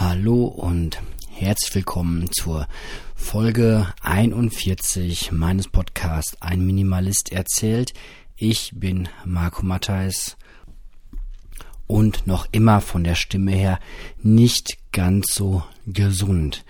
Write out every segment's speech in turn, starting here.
Hallo und herzlich willkommen zur Folge 41 meines Podcasts Ein Minimalist erzählt. Ich bin Marco Matthijs und noch immer von der Stimme her nicht ganz so gesund.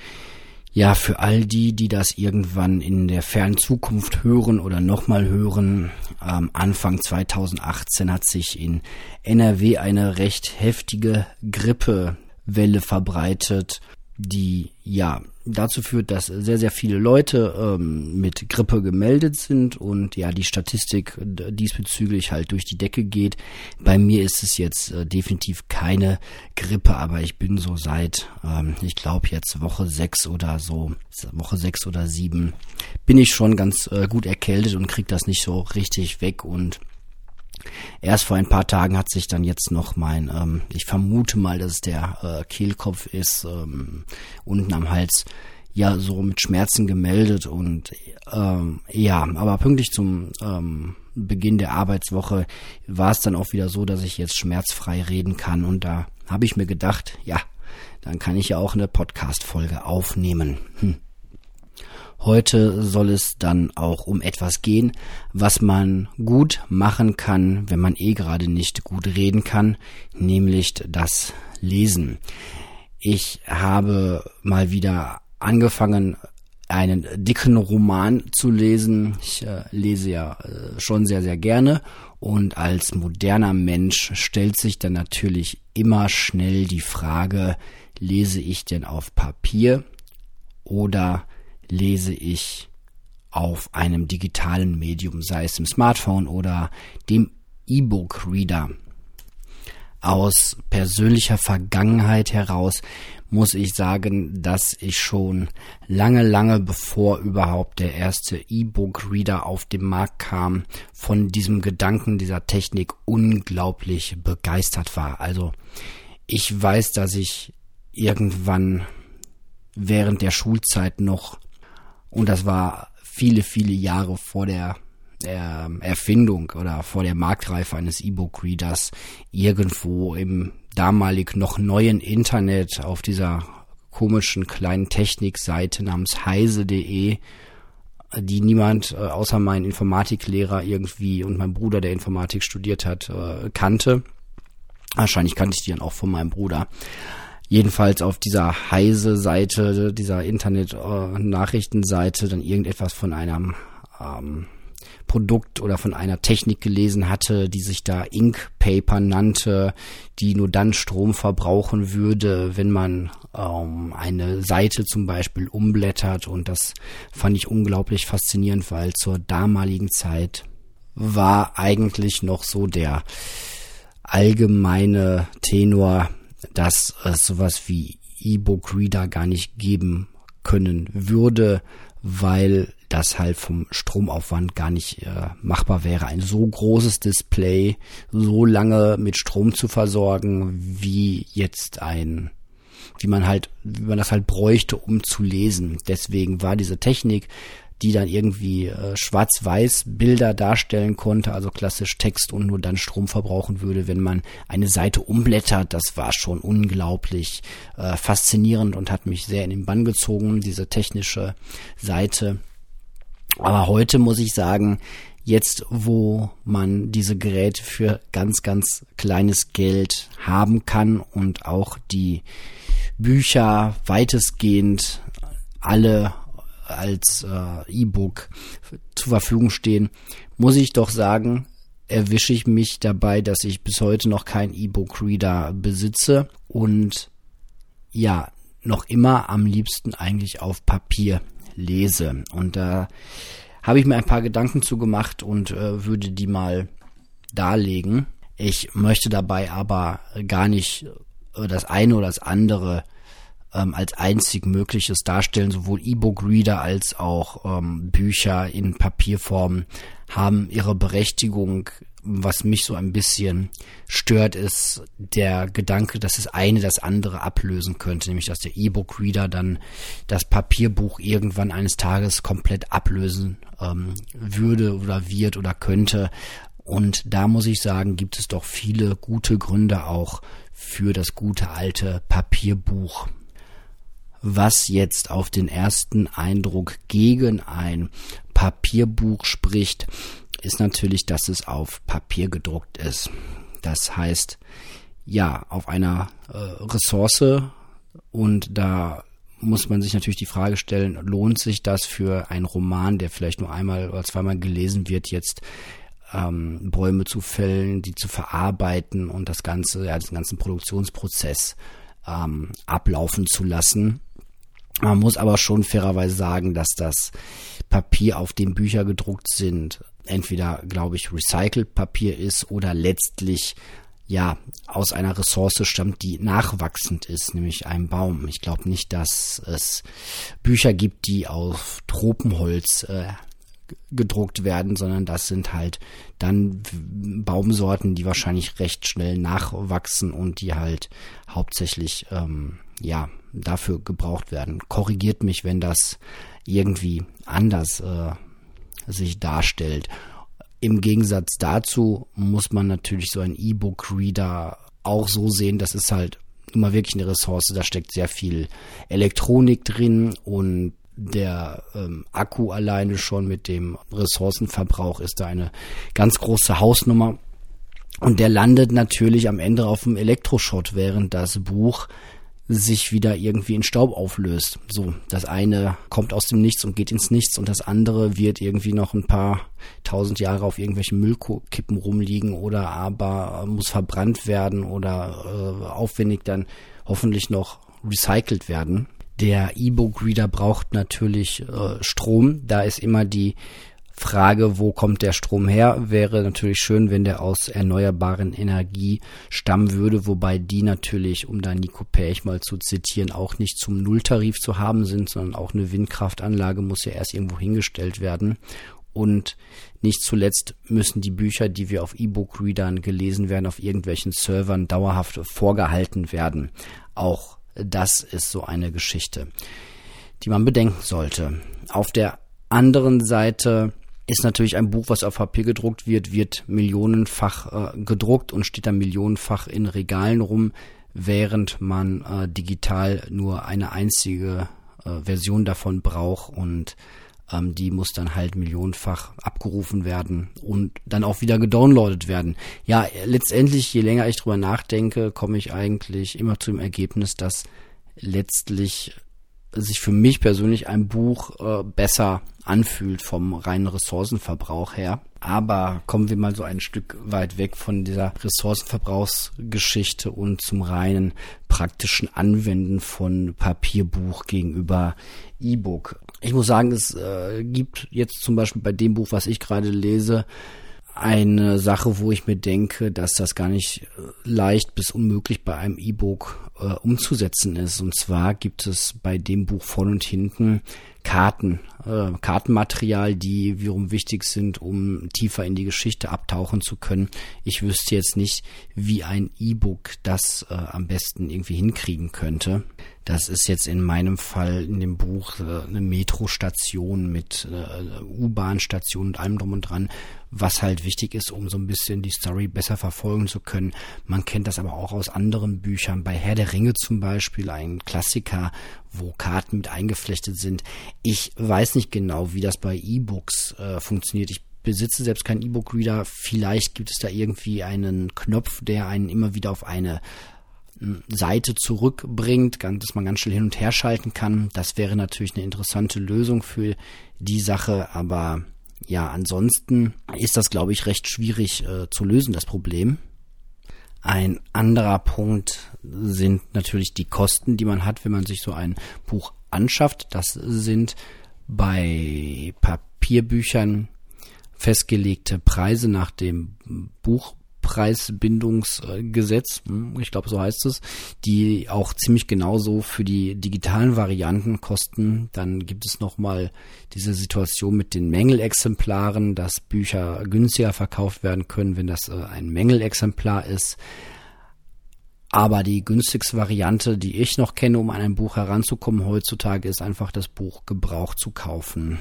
Ja, für all die, die das irgendwann in der fernen Zukunft hören oder nochmal hören, ähm, Anfang 2018 hat sich in NRW eine recht heftige Grippe Welle verbreitet, die ja dazu führt, dass sehr, sehr viele Leute ähm, mit Grippe gemeldet sind und ja, die Statistik diesbezüglich halt durch die Decke geht. Bei mir ist es jetzt äh, definitiv keine Grippe, aber ich bin so seit, ähm, ich glaube jetzt Woche sechs oder so, Woche sechs oder sieben, bin ich schon ganz äh, gut erkältet und krieg das nicht so richtig weg und Erst vor ein paar Tagen hat sich dann jetzt noch mein, ähm, ich vermute mal, dass es der äh, Kehlkopf ist, ähm, unten am Hals, ja, so mit Schmerzen gemeldet und ähm, ja, aber pünktlich zum ähm, Beginn der Arbeitswoche war es dann auch wieder so, dass ich jetzt schmerzfrei reden kann und da habe ich mir gedacht, ja, dann kann ich ja auch eine Podcast-Folge aufnehmen. Hm. Heute soll es dann auch um etwas gehen, was man gut machen kann, wenn man eh gerade nicht gut reden kann, nämlich das Lesen. Ich habe mal wieder angefangen, einen dicken Roman zu lesen. Ich äh, lese ja äh, schon sehr, sehr gerne. Und als moderner Mensch stellt sich dann natürlich immer schnell die Frage, lese ich denn auf Papier oder lese ich auf einem digitalen Medium, sei es im Smartphone oder dem E-Book-Reader. Aus persönlicher Vergangenheit heraus muss ich sagen, dass ich schon lange, lange bevor überhaupt der erste E-Book-Reader auf den Markt kam, von diesem Gedanken dieser Technik unglaublich begeistert war. Also ich weiß, dass ich irgendwann während der Schulzeit noch und das war viele, viele Jahre vor der der Erfindung oder vor der Marktreife eines E-Book-Readers irgendwo im damalig noch neuen Internet auf dieser komischen kleinen Technikseite namens heise.de, die niemand äh, außer mein Informatiklehrer irgendwie und mein Bruder, der Informatik studiert hat, äh, kannte. Wahrscheinlich kannte ich die dann auch von meinem Bruder jedenfalls auf dieser Heise-Seite, dieser Internet-Nachrichtenseite dann irgendetwas von einem ähm, Produkt oder von einer Technik gelesen hatte, die sich da Ink Paper nannte, die nur dann Strom verbrauchen würde, wenn man ähm, eine Seite zum Beispiel umblättert. Und das fand ich unglaublich faszinierend, weil zur damaligen Zeit war eigentlich noch so der allgemeine Tenor, dass es sowas wie E-Book-Reader gar nicht geben können würde, weil das halt vom Stromaufwand gar nicht äh, machbar wäre, ein so großes Display so lange mit Strom zu versorgen, wie jetzt ein, wie man halt, wie man das halt bräuchte, um zu lesen. Deswegen war diese Technik die dann irgendwie äh, schwarz-weiß Bilder darstellen konnte, also klassisch Text und nur dann Strom verbrauchen würde, wenn man eine Seite umblättert. Das war schon unglaublich äh, faszinierend und hat mich sehr in den Bann gezogen, diese technische Seite. Aber heute muss ich sagen, jetzt wo man diese Geräte für ganz, ganz kleines Geld haben kann und auch die Bücher weitestgehend alle als äh, E-Book zur Verfügung stehen, muss ich doch sagen, erwische ich mich dabei, dass ich bis heute noch kein E-Book-Reader besitze und ja, noch immer am liebsten eigentlich auf Papier lese. Und da habe ich mir ein paar Gedanken zu gemacht und äh, würde die mal darlegen. Ich möchte dabei aber gar nicht äh, das eine oder das andere ähm, als einzig mögliches darstellen. Sowohl E-Book-Reader als auch ähm, Bücher in Papierform haben ihre Berechtigung. Was mich so ein bisschen stört, ist der Gedanke, dass das eine das andere ablösen könnte, nämlich dass der E-Book-Reader dann das Papierbuch irgendwann eines Tages komplett ablösen ähm, würde oder wird oder könnte. Und da muss ich sagen, gibt es doch viele gute Gründe auch für das gute alte Papierbuch was jetzt auf den ersten Eindruck gegen ein Papierbuch spricht, ist natürlich, dass es auf Papier gedruckt ist. Das heißt, ja, auf einer äh, Ressource und da muss man sich natürlich die Frage stellen, lohnt sich das für einen Roman, der vielleicht nur einmal oder zweimal gelesen wird, jetzt ähm, Bäume zu fällen, die zu verarbeiten und das ganze, ja, den ganzen Produktionsprozess ähm, ablaufen zu lassen. Man muss aber schon fairerweise sagen, dass das Papier, auf dem Bücher gedruckt sind, entweder, glaube ich, recycelt Papier ist oder letztlich ja aus einer Ressource stammt, die nachwachsend ist, nämlich einem Baum. Ich glaube nicht, dass es Bücher gibt, die auf Tropenholz äh, gedruckt werden, sondern das sind halt dann Baumsorten, die wahrscheinlich recht schnell nachwachsen und die halt hauptsächlich ähm, ja dafür gebraucht werden. Korrigiert mich, wenn das irgendwie anders äh, sich darstellt. Im Gegensatz dazu muss man natürlich so ein E-Book-Reader auch so sehen, das ist halt immer wirklich eine Ressource, da steckt sehr viel Elektronik drin und der ähm, Akku alleine schon mit dem Ressourcenverbrauch ist da eine ganz große Hausnummer. Und der landet natürlich am Ende auf dem Elektroschrott, während das Buch sich wieder irgendwie in Staub auflöst. So, das eine kommt aus dem Nichts und geht ins Nichts und das andere wird irgendwie noch ein paar tausend Jahre auf irgendwelchen Müllkippen rumliegen oder aber muss verbrannt werden oder äh, aufwendig dann hoffentlich noch recycelt werden. Der E-Book-Reader braucht natürlich äh, Strom. Da ist immer die Frage, wo kommt der Strom her? Wäre natürlich schön, wenn der aus erneuerbaren Energie stammen würde, wobei die natürlich, um da Nico Pech mal zu zitieren, auch nicht zum Nulltarif zu haben sind, sondern auch eine Windkraftanlage muss ja erst irgendwo hingestellt werden. Und nicht zuletzt müssen die Bücher, die wir auf E-Book-Readern gelesen werden, auf irgendwelchen Servern dauerhaft vorgehalten werden. Auch das ist so eine Geschichte, die man bedenken sollte. Auf der anderen Seite ist natürlich ein Buch, was auf Papier gedruckt wird, wird millionenfach äh, gedruckt und steht dann millionenfach in Regalen rum, während man äh, digital nur eine einzige äh, Version davon braucht und ähm, die muss dann halt millionenfach abgerufen werden und dann auch wieder gedownloadet werden. Ja, letztendlich, je länger ich drüber nachdenke, komme ich eigentlich immer zu dem Ergebnis, dass letztlich sich für mich persönlich ein Buch äh, besser anfühlt vom reinen Ressourcenverbrauch her. Aber kommen wir mal so ein Stück weit weg von dieser Ressourcenverbrauchsgeschichte und zum reinen praktischen Anwenden von Papierbuch gegenüber E-Book. Ich muss sagen, es äh, gibt jetzt zum Beispiel bei dem Buch, was ich gerade lese, eine Sache, wo ich mir denke, dass das gar nicht äh, leicht bis unmöglich bei einem E-Book äh, umzusetzen ist. Und zwar gibt es bei dem Buch vorne und hinten Karten, äh, Kartenmaterial, die wiederum wichtig sind, um tiefer in die Geschichte abtauchen zu können. Ich wüsste jetzt nicht, wie ein E-Book das äh, am besten irgendwie hinkriegen könnte. Das ist jetzt in meinem Fall in dem Buch äh, eine Metrostation mit äh, U-Bahn-Station und allem drum und dran, was halt wichtig ist, um so ein bisschen die Story besser verfolgen zu können. Man kennt das aber auch aus anderen Büchern. Bei Herr der Ringe zum Beispiel, ein Klassiker, wo Karten mit eingeflechtet sind. Ich weiß nicht genau, wie das bei E-Books äh, funktioniert. Ich besitze selbst keinen E-Book-Reader. Vielleicht gibt es da irgendwie einen Knopf, der einen immer wieder auf eine Seite zurückbringt, dass man ganz schnell hin und her schalten kann. Das wäre natürlich eine interessante Lösung für die Sache, aber ja, ansonsten ist das, glaube ich, recht schwierig äh, zu lösen, das Problem. Ein anderer Punkt sind natürlich die Kosten, die man hat, wenn man sich so ein Buch anschafft. Das sind bei Papierbüchern festgelegte Preise nach dem Buch Preisbindungsgesetz, hm, ich glaube so heißt es, die auch ziemlich genauso für die digitalen Varianten kosten. Dann gibt es nochmal diese Situation mit den Mängelexemplaren, dass Bücher günstiger verkauft werden können, wenn das äh, ein Mängelexemplar ist. Aber die günstigste Variante, die ich noch kenne, um an ein Buch heranzukommen heutzutage, ist einfach das Buch gebraucht zu kaufen.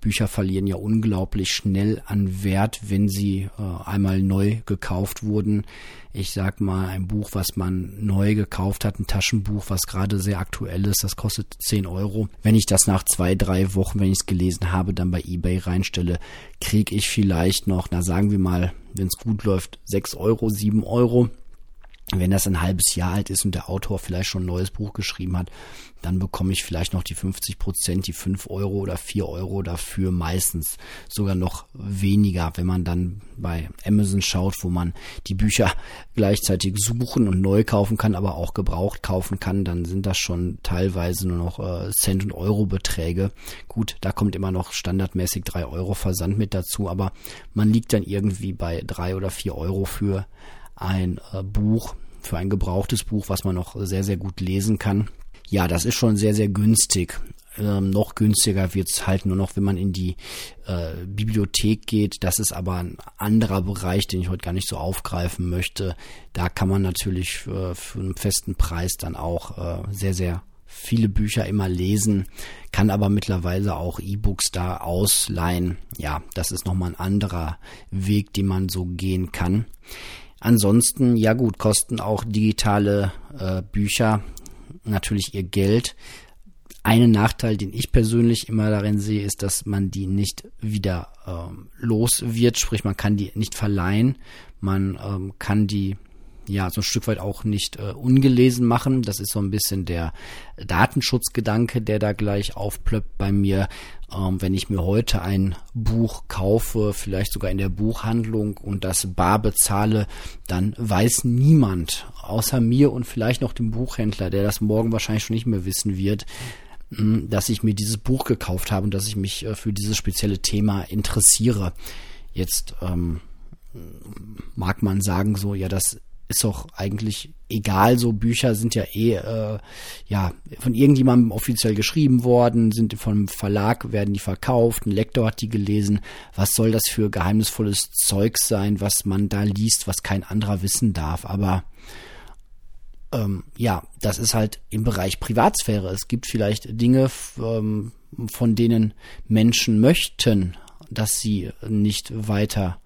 Bücher verlieren ja unglaublich schnell an Wert, wenn sie äh, einmal neu gekauft wurden. Ich sag mal, ein Buch, was man neu gekauft hat, ein Taschenbuch, was gerade sehr aktuell ist, das kostet 10 Euro. Wenn ich das nach zwei, drei Wochen, wenn ich es gelesen habe, dann bei eBay reinstelle, kriege ich vielleicht noch, na sagen wir mal, wenn es gut läuft, 6 Euro, 7 Euro wenn das ein halbes Jahr alt ist und der Autor vielleicht schon ein neues Buch geschrieben hat, dann bekomme ich vielleicht noch die 50 Prozent, die 5 Euro oder 4 Euro dafür, meistens sogar noch weniger, wenn man dann bei Amazon schaut, wo man die Bücher gleichzeitig suchen und neu kaufen kann, aber auch gebraucht kaufen kann, dann sind das schon teilweise nur noch äh, Cent- und Euro-Beträge. Gut, da kommt immer noch standardmäßig 3 Euro Versand mit dazu, aber man liegt dann irgendwie bei 3 oder 4 Euro für ein äh, Buch, für ein gebrauchtes Buch, was man noch sehr, sehr gut lesen kann. Ja, das ist schon sehr, sehr günstig. Ähm, noch günstiger wird's halt nur noch, wenn man in die äh, Bibliothek geht. Das ist aber ein anderer Bereich, den ich heute gar nicht so aufgreifen möchte. Da kann man natürlich für, für einen festen Preis dann auch äh, sehr, sehr viele Bücher immer lesen, kann aber mittlerweile auch E-Books da ausleihen. Ja, das ist nochmal ein anderer Weg, den man so gehen kann. Ansonsten, ja gut, kosten auch digitale äh, Bücher natürlich ihr Geld. Einen Nachteil, den ich persönlich immer darin sehe, ist, dass man die nicht wieder ähm, los wird, sprich man kann die nicht verleihen, man ähm, kann die ja so ein Stück weit auch nicht äh, ungelesen machen. Das ist so ein bisschen der Datenschutzgedanke, der da gleich aufplöppt bei mir. Ähm, wenn ich mir heute ein Buch kaufe, vielleicht sogar in der Buchhandlung und das bar bezahle, dann weiß niemand außer mir und vielleicht noch dem Buchhändler, der das morgen wahrscheinlich schon nicht mehr wissen wird, hm, dass ich mir dieses Buch gekauft habe und dass ich mich äh, für dieses spezielle Thema interessiere. Jetzt ähm, mag man sagen so, ja, das ist doch eigentlich egal. So Bücher sind ja eh äh, ja von irgendjemandem offiziell geschrieben worden, sind vom Verlag werden die verkauft, ein Lektor hat die gelesen. Was soll das für geheimnisvolles Zeug sein, was man da liest, was kein anderer wissen darf? Aber ähm, ja, das ist halt im Bereich Privatsphäre. Es gibt vielleicht Dinge, ähm, von denen Menschen möchten, dass sie nicht weiter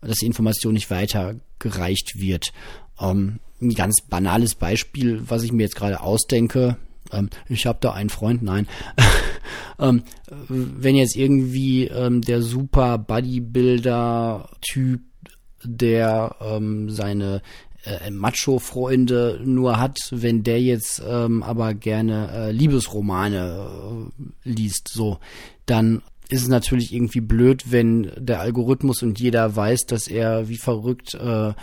dass die Information nicht weitergereicht wird. Ähm, ein ganz banales Beispiel, was ich mir jetzt gerade ausdenke. Ähm, ich habe da einen Freund, nein. ähm, wenn jetzt irgendwie ähm, der super Bodybuilder-Typ, der ähm, seine äh, Macho-Freunde nur hat, wenn der jetzt ähm, aber gerne äh, Liebesromane äh, liest, so, dann ist es natürlich irgendwie blöd, wenn der Algorithmus und jeder weiß, dass er wie verrückt äh,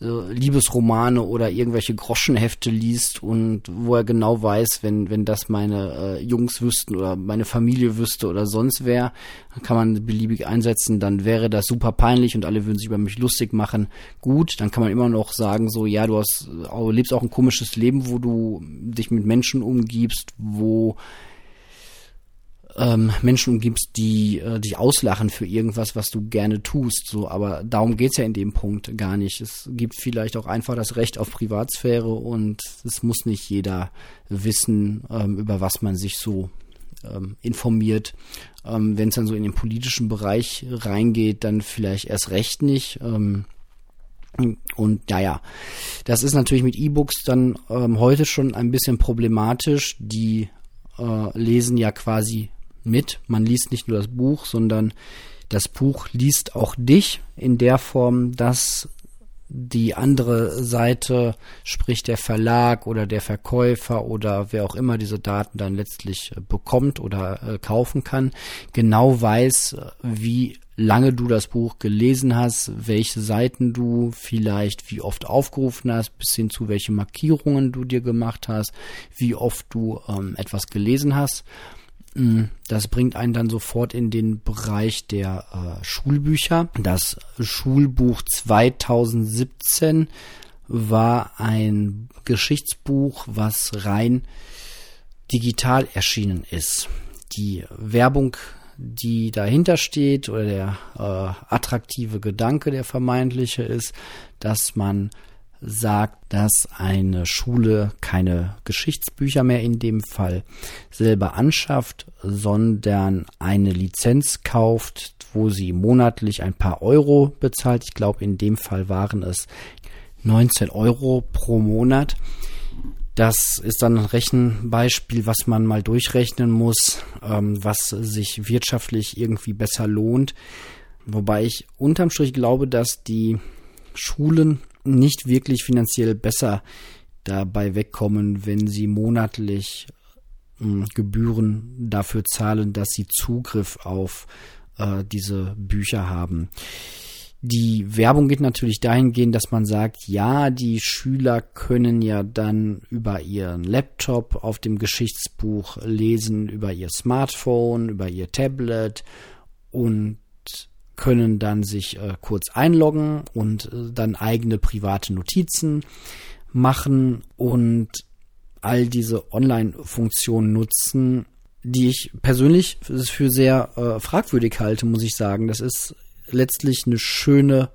Liebesromane oder irgendwelche Groschenhefte liest und wo er genau weiß, wenn, wenn das meine äh, Jungs wüssten oder meine Familie wüsste oder sonst wer, kann man beliebig einsetzen, dann wäre das super peinlich und alle würden sich über mich lustig machen. Gut, dann kann man immer noch sagen, so, ja, du hast, du lebst auch ein komisches Leben, wo du dich mit Menschen umgibst, wo ähm, Menschen umgibst, die äh, dich auslachen für irgendwas, was du gerne tust. So, aber darum geht's ja in dem Punkt gar nicht. Es gibt vielleicht auch einfach das Recht auf Privatsphäre und es muss nicht jeder wissen, ähm, über was man sich so ähm, informiert. Ähm, Wenn es dann so in den politischen Bereich reingeht, dann vielleicht erst recht nicht. Ähm, und naja, das ist natürlich mit E-Books dann ähm, heute schon ein bisschen problematisch. Die äh, lesen ja quasi mit. Man liest nicht nur das Buch, sondern das Buch liest auch dich in der Form, dass die andere Seite, sprich der Verlag oder der Verkäufer oder wer auch immer diese Daten dann letztlich äh, bekommt oder äh, kaufen kann, genau weiß, wie lange du das Buch gelesen hast, welche Seiten du vielleicht wie oft aufgerufen hast, bis hin zu welche Markierungen du dir gemacht hast, wie oft du ähm, etwas gelesen hast das bringt einen dann sofort in den Bereich der äh, Schulbücher. Das Schulbuch 2017 war ein Geschichtsbuch, was rein digital erschienen ist. Die Werbung, die dahinter steht oder der äh, attraktive Gedanke, der vermeintliche ist, dass man sagt, dass eine Schule keine Geschichtsbücher mehr in dem Fall selber anschafft, sondern eine Lizenz kauft, wo sie monatlich ein paar Euro bezahlt. Ich glaube, in dem Fall waren es 19 Euro pro Monat. Das ist dann ein Rechenbeispiel, was man mal durchrechnen muss, ähm, was sich wirtschaftlich irgendwie besser lohnt. Wobei ich unterm Strich glaube, dass die Schulen nicht wirklich finanziell besser dabei wegkommen, wenn sie monatlich äh, Gebühren dafür zahlen, dass sie Zugriff auf äh, diese Bücher haben. Die Werbung geht natürlich dahingehend, dass man sagt, ja, die Schüler können ja dann über ihren Laptop auf dem Geschichtsbuch lesen, über ihr Smartphone, über ihr Tablet und können dann sich äh, kurz einloggen und äh, dann eigene private Notizen machen und all diese Online-Funktionen nutzen, die ich persönlich für sehr äh, fragwürdig halte, muss ich sagen. Das ist letztlich eine schöne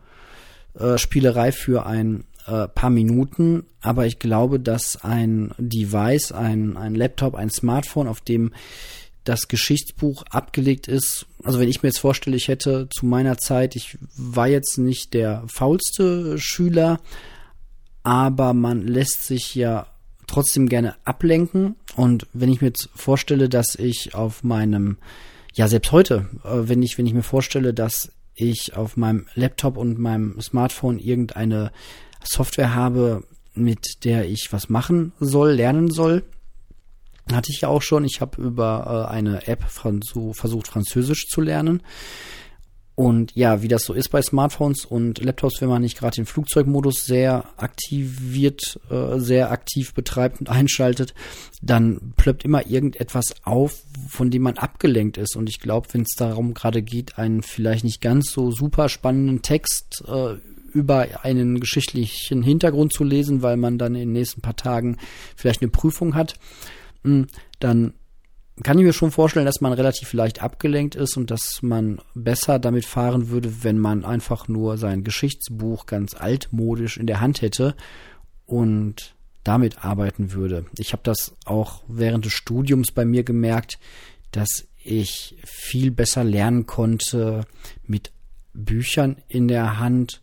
äh, Spielerei für ein äh, paar Minuten, aber ich glaube, dass ein Device, ein, ein Laptop, ein Smartphone, auf dem das Geschichtsbuch abgelegt ist. Also wenn ich mir jetzt vorstelle, ich hätte zu meiner Zeit, ich war jetzt nicht der faulste Schüler, aber man lässt sich ja trotzdem gerne ablenken. Und wenn ich mir jetzt vorstelle, dass ich auf meinem, ja selbst heute, äh, wenn ich, wenn ich mir vorstelle, dass ich auf meinem Laptop und meinem Smartphone irgendeine Software habe, mit der ich was machen soll, lernen soll. Hatte ich ja auch schon. Ich habe über äh, eine App Franzo versucht, Französisch zu lernen. Und ja, wie das so ist bei Smartphones und Laptops, wenn man nicht gerade den Flugzeugmodus sehr aktiviert, äh, sehr aktiv betreibt und einschaltet, dann plöppt immer irgendetwas auf, von dem man abgelenkt ist. Und ich glaube, wenn es darum gerade geht, einen vielleicht nicht ganz so super spannenden Text äh, über einen geschichtlichen Hintergrund zu lesen, weil man dann in den nächsten paar Tagen vielleicht eine Prüfung hat, dann kann ich mir schon vorstellen, dass man relativ leicht abgelenkt ist und dass man besser damit fahren würde, wenn man einfach nur sein Geschichtsbuch ganz altmodisch in der Hand hätte und damit arbeiten würde. Ich habe das auch während des Studiums bei mir gemerkt, dass ich viel besser lernen konnte mit Büchern in der Hand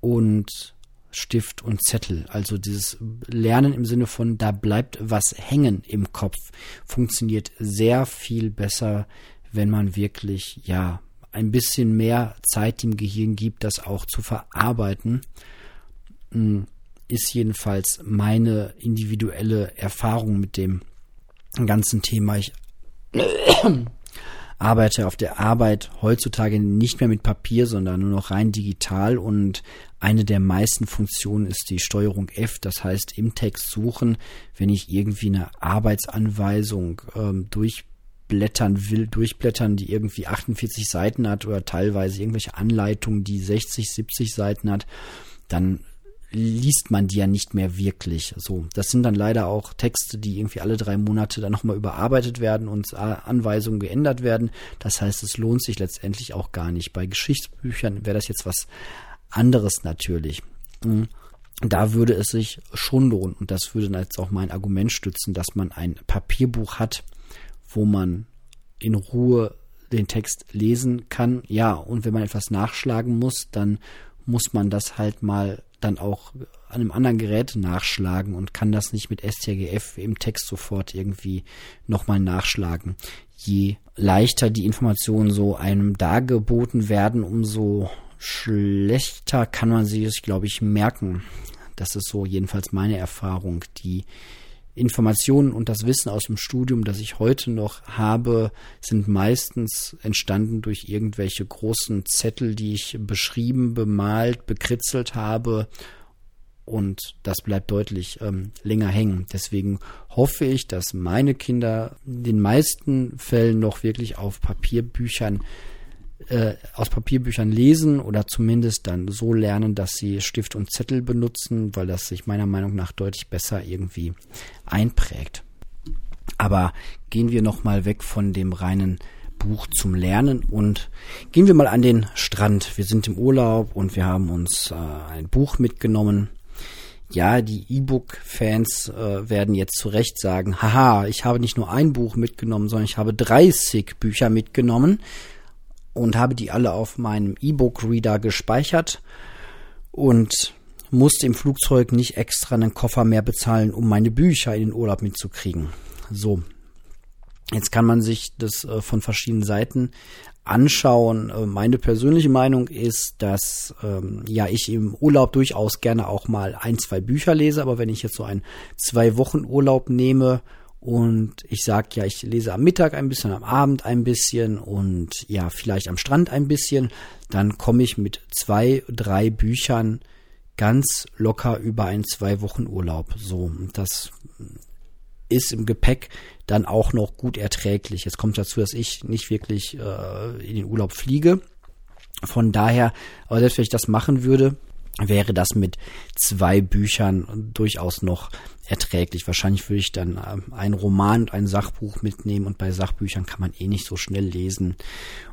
und Stift und Zettel. Also dieses Lernen im Sinne von, da bleibt was hängen im Kopf, funktioniert sehr viel besser, wenn man wirklich, ja, ein bisschen mehr Zeit dem Gehirn gibt, das auch zu verarbeiten. Hm, ist jedenfalls meine individuelle Erfahrung mit dem ganzen Thema. Ich arbeite auf der Arbeit heutzutage nicht mehr mit Papier, sondern nur noch rein digital. Und eine der meisten Funktionen ist die Steuerung F, das heißt im Text suchen, wenn ich irgendwie eine Arbeitsanweisung ähm, durchblättern will, durchblättern, die irgendwie 48 Seiten hat oder teilweise irgendwelche Anleitungen, die 60, 70 Seiten hat, dann liest man die ja nicht mehr wirklich. So, das sind dann leider auch Texte, die irgendwie alle drei Monate dann nochmal überarbeitet werden und Anweisungen geändert werden. Das heißt, es lohnt sich letztendlich auch gar nicht. Bei Geschichtsbüchern wäre das jetzt was anderes natürlich. Hm. Da würde es sich schon lohnen und das würde dann jetzt auch mein Argument stützen, dass man ein Papierbuch hat, wo man in Ruhe den Text lesen kann. Ja, und wenn man etwas nachschlagen muss, dann muss man das halt mal dann auch an einem anderen Gerät nachschlagen und kann das nicht mit STRGF im Text sofort irgendwie nochmal nachschlagen. Je leichter die Informationen so einem dargeboten werden, umso schlechter kann man sie glaube ich, merken. Das ist so jedenfalls meine Erfahrung. Die Informationen und das Wissen aus dem Studium, das ich heute noch habe, sind meistens entstanden durch irgendwelche großen Zettel, die ich beschrieben, bemalt, bekritzelt habe. Und das bleibt deutlich ähm, länger hängen. Deswegen hoffe ich, dass meine Kinder in den meisten Fällen noch wirklich auf Papierbüchern äh, aus Papierbüchern lesen oder zumindest dann so lernen, dass sie Stift und Zettel benutzen, weil das sich meiner Meinung nach deutlich besser irgendwie einprägt. Aber gehen wir nochmal weg von dem reinen Buch zum Lernen und gehen wir mal an den Strand. Wir sind im Urlaub und wir haben uns äh, ein Buch mitgenommen. ja, die E-Book-Fans äh, werden jetzt zu Recht sagen, haha, ich habe nicht nur ein Buch mitgenommen, sondern ich habe 30 Bücher mitgenommen und habe die alle auf meinem E-Book-Reader gespeichert und musste im Flugzeug nicht extra einen Koffer mehr bezahlen, um meine Bücher in den Urlaub mitzukriegen. So. Jetzt kann man sich das äh, von verschiedenen Seiten anschauen. Äh, meine persönliche Meinung ist, dass ähm, ja ich im Urlaub durchaus gerne auch mal ein, zwei Bücher lese, aber wenn ich jetzt so einen zwei Wochen Urlaub nehme und ich sag ja, ich lese am Mittag ein bisschen, am Abend ein bisschen und ja, vielleicht am Strand ein bisschen, dann komme ich mit zwei, drei Büchern ganz locker über einen zwei Wochen Urlaub. So, das ist im Gepäck dann auch noch gut erträglich. Jetzt kommt dazu, dass ich nicht wirklich äh, in den Urlaub fliege. Von daher, aber selbst wenn ich das machen würde, wäre das mit zwei Büchern durchaus noch erträglich. Wahrscheinlich würde ich dann äh, einen Roman und ein Sachbuch mitnehmen und bei Sachbüchern kann man eh nicht so schnell lesen.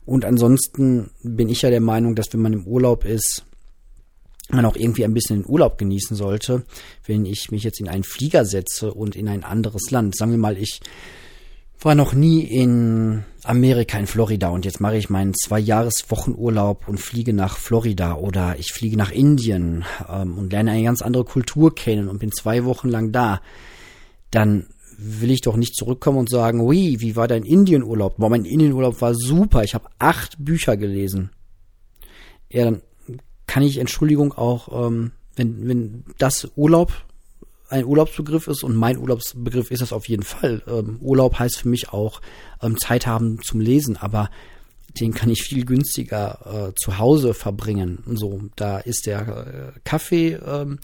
Und ansonsten bin ich ja der Meinung, dass wenn man im Urlaub ist, man auch irgendwie ein bisschen den Urlaub genießen sollte, wenn ich mich jetzt in einen Flieger setze und in ein anderes Land. Sagen wir mal, ich war noch nie in Amerika, in Florida und jetzt mache ich meinen zwei Jahres Wochenurlaub und fliege nach Florida oder ich fliege nach Indien ähm, und lerne eine ganz andere Kultur kennen und bin zwei Wochen lang da. Dann will ich doch nicht zurückkommen und sagen, ui, wie war dein Indienurlaub? Boah, mein Indienurlaub war super. Ich habe acht Bücher gelesen. Ja, dann kann ich Entschuldigung auch, ähm, wenn, wenn das Urlaub ein Urlaubsbegriff ist und mein Urlaubsbegriff ist das auf jeden Fall. Ähm, Urlaub heißt für mich auch ähm, Zeit haben zum Lesen, aber den kann ich viel günstiger äh, zu Hause verbringen. So, da ist der äh, Kaffee ähm,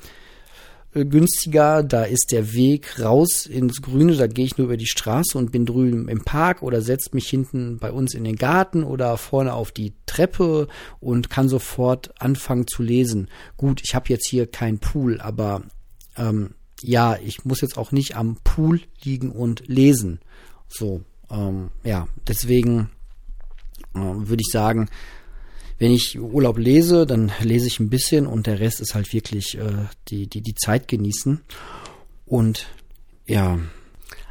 äh, günstiger, da ist der Weg raus ins Grüne, da gehe ich nur über die Straße und bin drüben im Park oder setze mich hinten bei uns in den Garten oder vorne auf die Treppe und kann sofort anfangen zu lesen. Gut, ich habe jetzt hier keinen Pool, aber ähm, ja, ich muss jetzt auch nicht am Pool liegen und lesen. So, ähm, ja, deswegen äh, würde ich sagen, wenn ich Urlaub lese, dann lese ich ein bisschen und der Rest ist halt wirklich äh, die, die, die Zeit genießen. Und ja,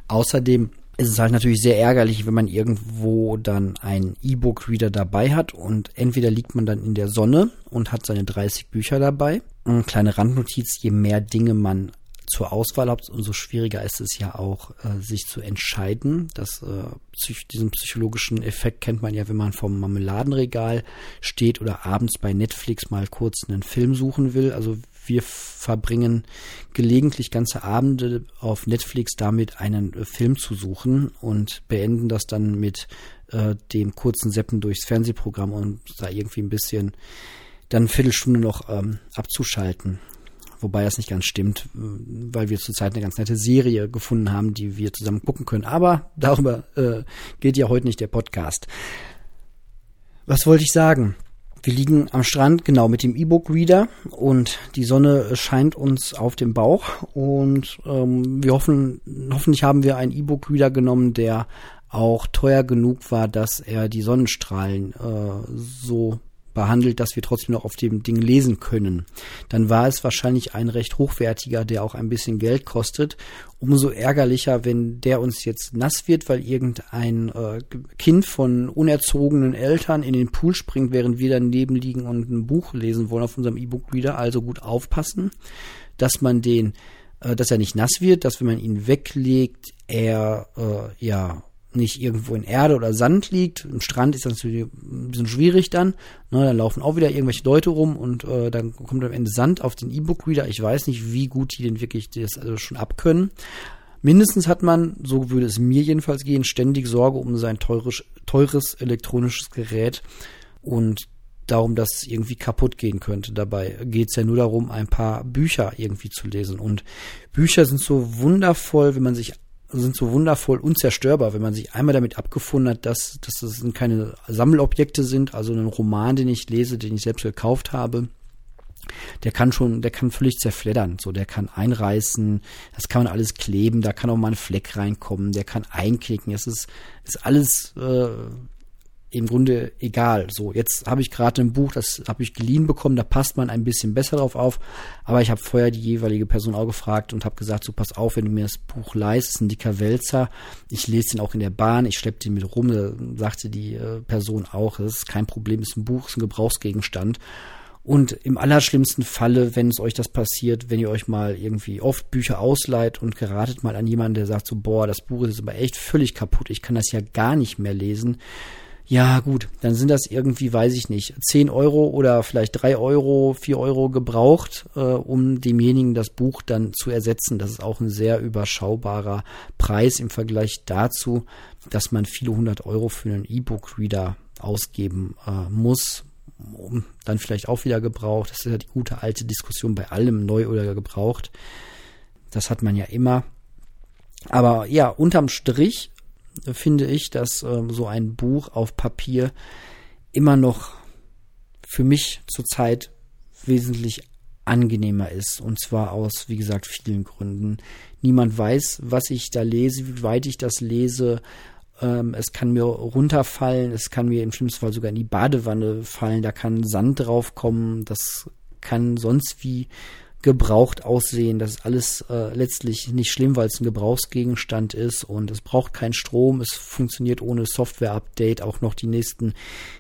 außerdem ist es halt natürlich sehr ärgerlich, wenn man irgendwo dann einen E-Book-Reader dabei hat und entweder liegt man dann in der Sonne und hat seine 30 Bücher dabei. Eine kleine Randnotiz, je mehr Dinge man zur Auswahl habt, umso schwieriger ist es ja auch, äh, sich zu entscheiden. Das, äh, psych diesen psychologischen Effekt kennt man ja, wenn man vom Marmeladenregal steht oder abends bei Netflix mal kurz einen Film suchen will. Also wir verbringen gelegentlich ganze Abende auf Netflix damit, einen äh, Film zu suchen und beenden das dann mit äh, dem kurzen Seppen durchs Fernsehprogramm und da irgendwie ein bisschen dann eine Viertelstunde noch ähm, abzuschalten wobei das nicht ganz stimmt, weil wir zurzeit eine ganz nette Serie gefunden haben, die wir zusammen gucken können. Aber darüber äh, geht ja heute nicht der Podcast. Was wollte ich sagen? Wir liegen am Strand, genau, mit dem E-Book-Reader und die Sonne scheint uns auf dem Bauch und ähm, wir hoffen, hoffentlich haben wir einen E-Book-Reader genommen, der auch teuer genug war, dass er die Sonnenstrahlen äh, so behandelt, dass wir trotzdem noch auf dem Ding lesen können. Dann war es wahrscheinlich ein recht hochwertiger, der auch ein bisschen Geld kostet. Umso ärgerlicher, wenn der uns jetzt nass wird, weil irgendein äh, Kind von unerzogenen Eltern in den Pool springt, während wir daneben liegen und ein Buch lesen wollen auf unserem E-Book-Reader. Also gut aufpassen, dass man den, äh, dass er nicht nass wird, dass wenn man ihn weglegt, er äh, ja nicht irgendwo in Erde oder Sand liegt. Im Strand ist das natürlich ein bisschen schwierig dann. Ne, dann laufen auch wieder irgendwelche Leute rum und äh, dann kommt am Ende Sand auf den E-Book-Reader. Ich weiß nicht, wie gut die denn wirklich das also schon abkönnen. Mindestens hat man, so würde es mir jedenfalls gehen, ständig Sorge um sein teures, teures elektronisches Gerät und darum, dass es irgendwie kaputt gehen könnte. Dabei geht es ja nur darum, ein paar Bücher irgendwie zu lesen. Und Bücher sind so wundervoll, wenn man sich sind so wundervoll unzerstörbar, wenn man sich einmal damit abgefunden hat, dass, dass das keine Sammelobjekte sind, also ein Roman, den ich lese, den ich selbst gekauft habe, der kann schon, der kann völlig zerfleddern, so, der kann einreißen, das kann man alles kleben, da kann auch mal ein Fleck reinkommen, der kann einknicken, es ist, ist alles, äh, im Grunde egal. So, jetzt habe ich gerade ein Buch, das habe ich geliehen bekommen, da passt man ein bisschen besser drauf auf. Aber ich habe vorher die jeweilige Person auch gefragt und habe gesagt, so pass auf, wenn du mir das Buch leist, ist ein dicker Wälzer. Ich lese den auch in der Bahn, ich schleppe den mit rum. Da sagte die äh, Person auch, das ist kein Problem, ist ein Buch, ist ein Gebrauchsgegenstand. Und im allerschlimmsten Falle, wenn es euch das passiert, wenn ihr euch mal irgendwie oft Bücher ausleiht und geratet mal an jemanden, der sagt so, boah, das Buch ist aber echt völlig kaputt, ich kann das ja gar nicht mehr lesen. Ja, gut, dann sind das irgendwie, weiß ich nicht, 10 Euro oder vielleicht 3 Euro, 4 Euro gebraucht, äh, um demjenigen das Buch dann zu ersetzen. Das ist auch ein sehr überschaubarer Preis im Vergleich dazu, dass man viele hundert Euro für einen E-Book-Reader ausgeben äh, muss, um dann vielleicht auch wieder gebraucht. Das ist ja die gute alte Diskussion bei allem neu oder gebraucht. Das hat man ja immer. Aber ja, unterm Strich finde ich, dass äh, so ein Buch auf Papier immer noch für mich zurzeit wesentlich angenehmer ist. Und zwar aus, wie gesagt, vielen Gründen. Niemand weiß, was ich da lese, wie weit ich das lese ähm, es kann mir runterfallen, es kann mir im schlimmsten Fall sogar in die Badewanne fallen, da kann Sand draufkommen, das kann sonst wie gebraucht aussehen. Das ist alles äh, letztlich nicht schlimm, weil es ein Gebrauchsgegenstand ist und es braucht keinen Strom. Es funktioniert ohne Software-Update. Auch noch die nächsten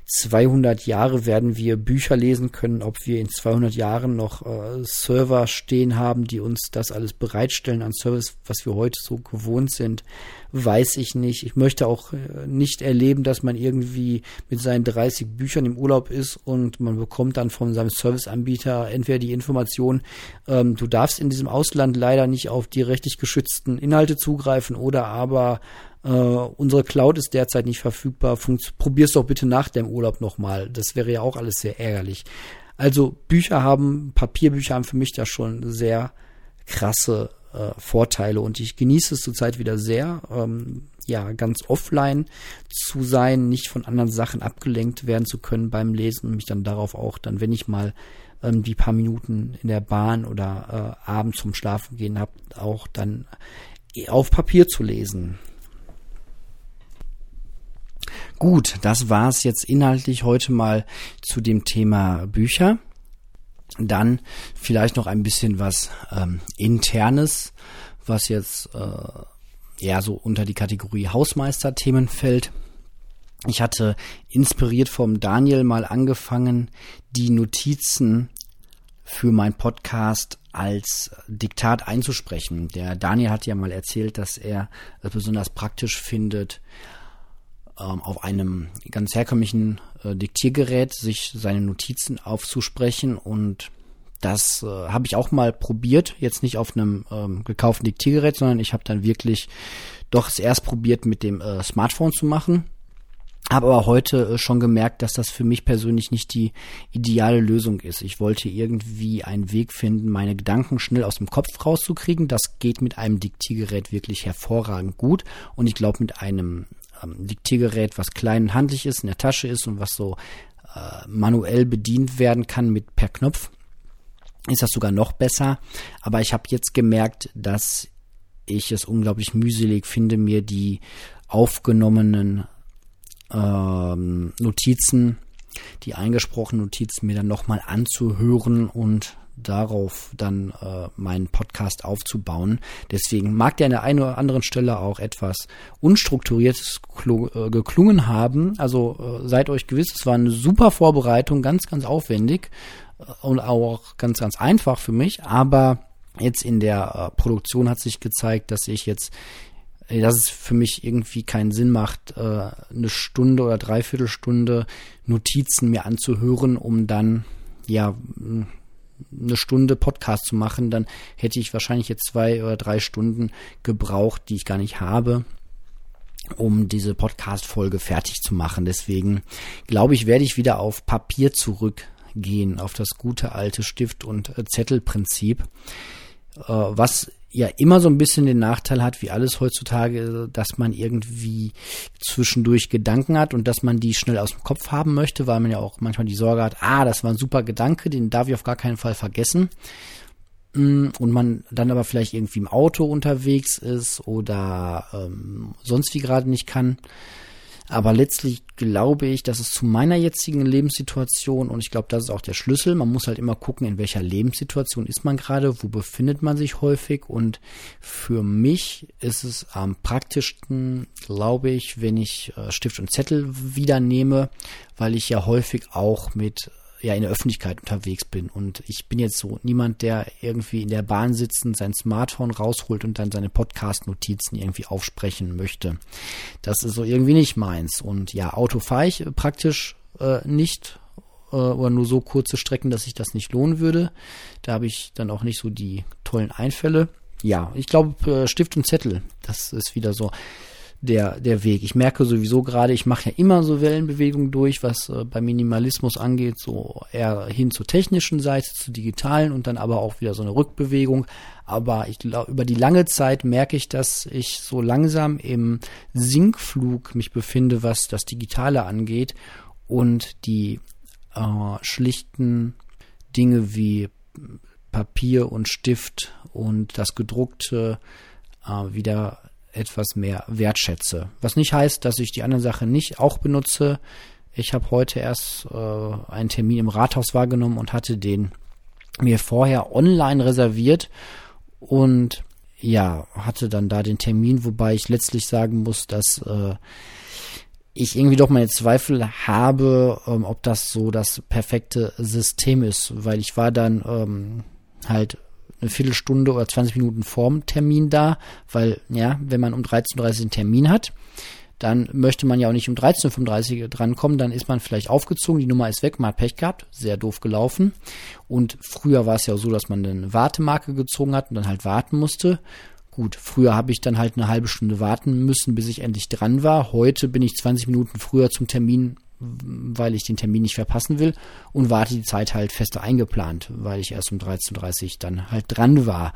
200 Jahre werden wir Bücher lesen können. Ob wir in 200 Jahren noch äh, Server stehen haben, die uns das alles bereitstellen an Service, was wir heute so gewohnt sind, weiß ich nicht. Ich möchte auch äh, nicht erleben, dass man irgendwie mit seinen 30 Büchern im Urlaub ist und man bekommt dann von seinem Serviceanbieter entweder die Information, ähm, du darfst in diesem Ausland leider nicht auf die rechtlich geschützten Inhalte zugreifen oder aber äh, unsere Cloud ist derzeit nicht verfügbar. Funkt, probier's doch bitte nach dem Urlaub nochmal. Das wäre ja auch alles sehr ärgerlich. Also Bücher haben, Papierbücher haben für mich da schon sehr krasse äh, Vorteile und ich genieße es zurzeit wieder sehr, ähm, ja, ganz offline zu sein, nicht von anderen Sachen abgelenkt werden zu können beim Lesen und mich dann darauf auch dann, wenn ich mal ähm, die paar Minuten in der Bahn oder äh, abends zum Schlafen gehen habe, auch dann auf Papier zu lesen. Gut, das war's jetzt inhaltlich heute mal zu dem Thema Bücher. Dann vielleicht noch ein bisschen was ähm, internes, was jetzt äh, eher so unter die Kategorie Hausmeisterthemen fällt. Ich hatte inspiriert vom Daniel mal angefangen, die Notizen für meinen Podcast als Diktat einzusprechen. Der Daniel hat ja mal erzählt, dass er es besonders praktisch findet, ähm, auf einem ganz herkömmlichen äh, Diktiergerät sich seine Notizen aufzusprechen und das äh, habe ich auch mal probiert, jetzt nicht auf einem ähm, gekauften Diktiergerät, sondern ich habe dann wirklich doch es erst probiert mit dem äh, Smartphone zu machen. Habe aber heute äh, schon gemerkt, dass das für mich persönlich nicht die ideale Lösung ist. Ich wollte irgendwie einen Weg finden, meine Gedanken schnell aus dem Kopf rauszukriegen. Das geht mit einem Diktiergerät wirklich hervorragend gut. Und ich glaube, mit einem ähm, Diktiergerät, was klein und handlich ist, in der Tasche ist und was so äh, manuell bedient werden kann mit per Knopf, ist das sogar noch besser. Aber ich habe jetzt gemerkt, dass ich es unglaublich mühselig finde, mir die aufgenommenen ähm, Notizen, die eingesprochenen Notizen mir dann nochmal anzuhören und darauf dann äh, meinen Podcast aufzubauen. Deswegen mag der an der einen oder anderen Stelle auch etwas unstrukturiert äh, geklungen haben. Also äh, seid euch gewiss, es war eine super Vorbereitung, ganz, ganz aufwendig äh, und auch ganz, ganz einfach für mich. Aber jetzt in der äh, Produktion hat sich gezeigt, dass ich jetzt dass es für mich irgendwie keinen Sinn macht, äh, eine Stunde oder dreiviertel Stunde Notizen mir anzuhören, um dann ja eine Stunde Podcast zu machen, dann hätte ich wahrscheinlich jetzt zwei oder drei Stunden gebraucht, die ich gar nicht habe, um diese Podcast-Folge fertig zu machen. Deswegen glaube ich, werde ich wieder auf Papier zurückgehen, auf das gute alte Stift- und äh, Zettelprinzip, äh, was ja immer so ein bisschen den Nachteil hat, wie alles heutzutage, dass man irgendwie zwischendurch Gedanken hat und dass man die schnell aus dem Kopf haben möchte, weil man ja auch manchmal die Sorge hat, ah, das war ein super Gedanke, den darf ich auf gar keinen Fall vergessen. Mm, und man dann aber vielleicht irgendwie im Auto unterwegs ist oder ähm, sonst wie gerade nicht kann. Aber letztlich glaube ich, dass es zu meiner jetzigen Lebenssituation und ich glaube, das ist auch der Schlüssel. Man muss halt immer gucken, in welcher Lebenssituation ist man gerade, wo befindet man sich häufig und für mich ist es am praktischsten, glaube ich, wenn ich äh, Stift und Zettel wieder nehme, weil ich ja häufig auch mit ja in der Öffentlichkeit unterwegs bin. Und ich bin jetzt so niemand, der irgendwie in der Bahn sitzend sein Smartphone rausholt und dann seine Podcast-Notizen irgendwie aufsprechen möchte. Das ist so irgendwie nicht meins. Und ja, Auto fahre ich praktisch äh, nicht äh, oder nur so kurze Strecken, dass sich das nicht lohnen würde. Da habe ich dann auch nicht so die tollen Einfälle. Ja, ich glaube, äh, Stift und Zettel, das ist wieder so der, der Weg. Ich merke sowieso gerade, ich mache ja immer so Wellenbewegungen durch, was äh, bei Minimalismus angeht, so eher hin zur technischen Seite, zur digitalen und dann aber auch wieder so eine Rückbewegung. Aber ich glaube, über die lange Zeit merke ich, dass ich so langsam im Sinkflug mich befinde, was das Digitale angeht und die äh, schlichten Dinge wie Papier und Stift und das gedruckte äh, wieder etwas mehr wertschätze. Was nicht heißt, dass ich die anderen Sachen nicht auch benutze. Ich habe heute erst äh, einen Termin im Rathaus wahrgenommen und hatte den mir vorher online reserviert und ja, hatte dann da den Termin, wobei ich letztlich sagen muss, dass äh, ich irgendwie doch meine Zweifel habe, ähm, ob das so das perfekte System ist, weil ich war dann ähm, halt eine Viertelstunde oder 20 Minuten vorm Termin da, weil, ja, wenn man um 13.30 Uhr einen Termin hat, dann möchte man ja auch nicht um 13.35 Uhr drankommen, dann ist man vielleicht aufgezogen, die Nummer ist weg, man hat Pech gehabt, sehr doof gelaufen. Und früher war es ja so, dass man eine Wartemarke gezogen hat und dann halt warten musste. Gut, früher habe ich dann halt eine halbe Stunde warten müssen, bis ich endlich dran war. Heute bin ich 20 Minuten früher zum Termin weil ich den Termin nicht verpassen will und warte die Zeit halt fester eingeplant, weil ich erst um 13.30 Uhr dann halt dran war.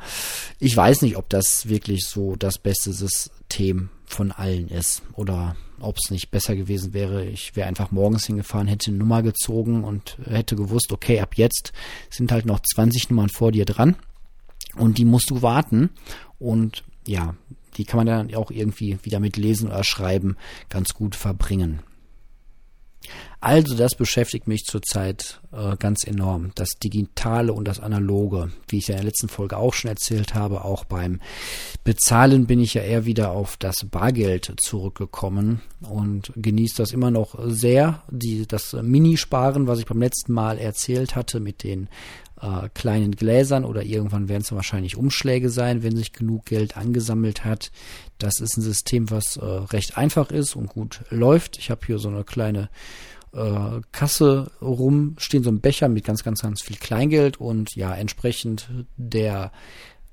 Ich weiß nicht, ob das wirklich so das beste System von allen ist oder ob es nicht besser gewesen wäre. Ich wäre einfach morgens hingefahren, hätte eine Nummer gezogen und hätte gewusst, okay, ab jetzt sind halt noch 20 Nummern vor dir dran und die musst du warten und ja, die kann man dann auch irgendwie wieder mit Lesen oder Schreiben ganz gut verbringen. Also das beschäftigt mich zurzeit äh, ganz enorm. Das Digitale und das Analoge. Wie ich ja in der letzten Folge auch schon erzählt habe, auch beim Bezahlen bin ich ja eher wieder auf das Bargeld zurückgekommen und genieße das immer noch sehr. Die, das Minisparen, was ich beim letzten Mal erzählt hatte mit den äh, kleinen Gläsern oder irgendwann werden es wahrscheinlich Umschläge sein, wenn sich genug Geld angesammelt hat. Das ist ein System, was äh, recht einfach ist und gut läuft. Ich habe hier so eine kleine äh, Kasse rumstehen, so ein Becher mit ganz, ganz, ganz viel Kleingeld und ja, entsprechend der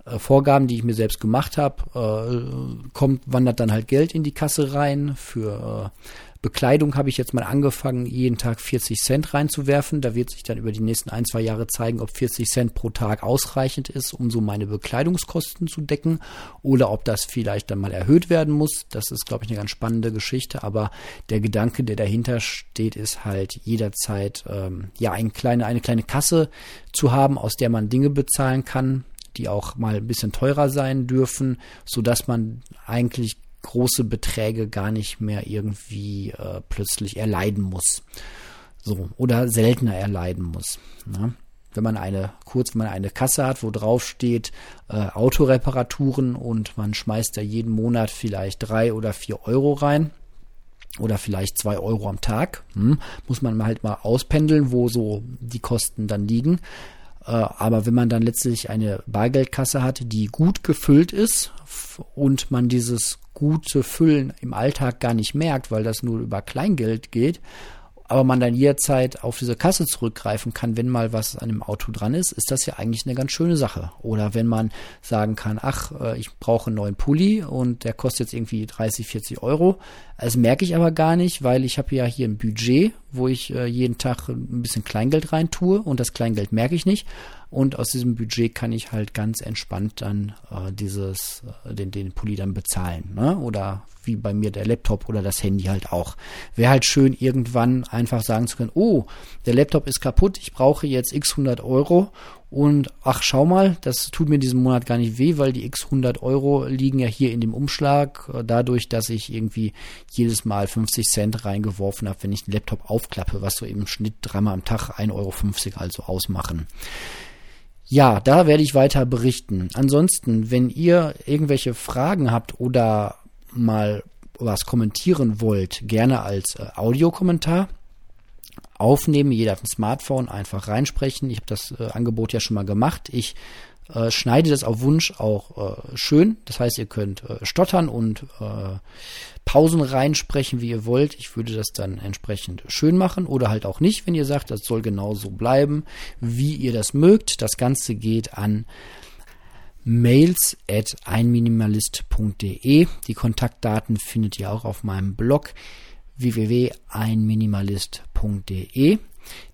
äh, Vorgaben, die ich mir selbst gemacht habe, äh, kommt, wandert dann halt Geld in die Kasse rein für äh, Bekleidung habe ich jetzt mal angefangen, jeden Tag 40 Cent reinzuwerfen. Da wird sich dann über die nächsten ein, zwei Jahre zeigen, ob 40 Cent pro Tag ausreichend ist, um so meine Bekleidungskosten zu decken oder ob das vielleicht dann mal erhöht werden muss. Das ist, glaube ich, eine ganz spannende Geschichte. Aber der Gedanke, der dahinter steht, ist halt jederzeit ähm, ja eine kleine, eine kleine Kasse zu haben, aus der man Dinge bezahlen kann, die auch mal ein bisschen teurer sein dürfen, so dass man eigentlich große Beträge gar nicht mehr irgendwie äh, plötzlich erleiden muss. So, oder seltener erleiden muss. Ne? Wenn man eine, kurz, wenn man eine Kasse hat, wo drauf steht äh, Autoreparaturen und man schmeißt da jeden Monat vielleicht drei oder vier Euro rein, oder vielleicht zwei Euro am Tag. Hm, muss man halt mal auspendeln, wo so die Kosten dann liegen. Äh, aber wenn man dann letztlich eine Bargeldkasse hat, die gut gefüllt ist und man dieses gute Füllen im Alltag gar nicht merkt, weil das nur über Kleingeld geht, aber man dann jederzeit auf diese Kasse zurückgreifen kann, wenn mal was an dem Auto dran ist, ist das ja eigentlich eine ganz schöne Sache. Oder wenn man sagen kann, ach, äh, ich brauche einen neuen Pulli und der kostet jetzt irgendwie 30, 40 Euro. Das merke ich aber gar nicht, weil ich habe ja hier ein Budget, wo ich äh, jeden Tag ein bisschen Kleingeld rein tue und das Kleingeld merke ich nicht. Und aus diesem Budget kann ich halt ganz entspannt dann äh, dieses, äh, den, den Pulli dann bezahlen. Ne? Oder wie bei mir der Laptop oder das Handy halt auch. Wäre halt schön, irgendwann einfach sagen zu können, oh, der Laptop ist kaputt, ich brauche jetzt x 100 Euro und ach, schau mal, das tut mir diesen Monat gar nicht weh, weil die x 100 Euro liegen ja hier in dem Umschlag, äh, dadurch, dass ich irgendwie jedes Mal 50 Cent reingeworfen habe, wenn ich den Laptop aufklappe, was so im Schnitt dreimal am Tag 1,50 Euro also ausmachen. Ja, da werde ich weiter berichten. Ansonsten, wenn ihr irgendwelche Fragen habt oder mal was kommentieren wollt, gerne als äh, Audiokommentar aufnehmen, jeder auf dem Smartphone einfach reinsprechen. Ich habe das äh, Angebot ja schon mal gemacht. Ich äh, schneide das auf Wunsch auch äh, schön. Das heißt, ihr könnt äh, stottern und äh, Pausen reinsprechen, wie ihr wollt. Ich würde das dann entsprechend schön machen oder halt auch nicht, wenn ihr sagt, das soll genau so bleiben, wie ihr das mögt. Das Ganze geht an mails at einminimalist.de. Die Kontaktdaten findet ihr auch auf meinem Blog www.einminimalist.de.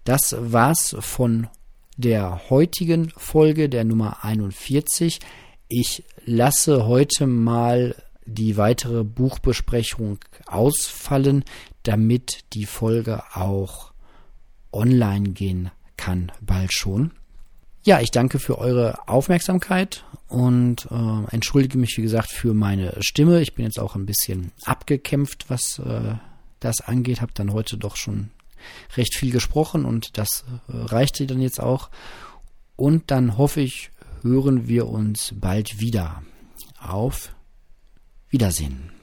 Das war's von der heutigen Folge, der Nummer 41. Ich lasse heute mal die weitere Buchbesprechung ausfallen, damit die Folge auch online gehen kann, bald schon. Ja, ich danke für eure Aufmerksamkeit und äh, entschuldige mich, wie gesagt, für meine Stimme. Ich bin jetzt auch ein bisschen abgekämpft, was äh, das angeht. Habe dann heute doch schon recht viel gesprochen und das äh, reichte dann jetzt auch. Und dann hoffe ich, hören wir uns bald wieder. Auf Wiedersehen.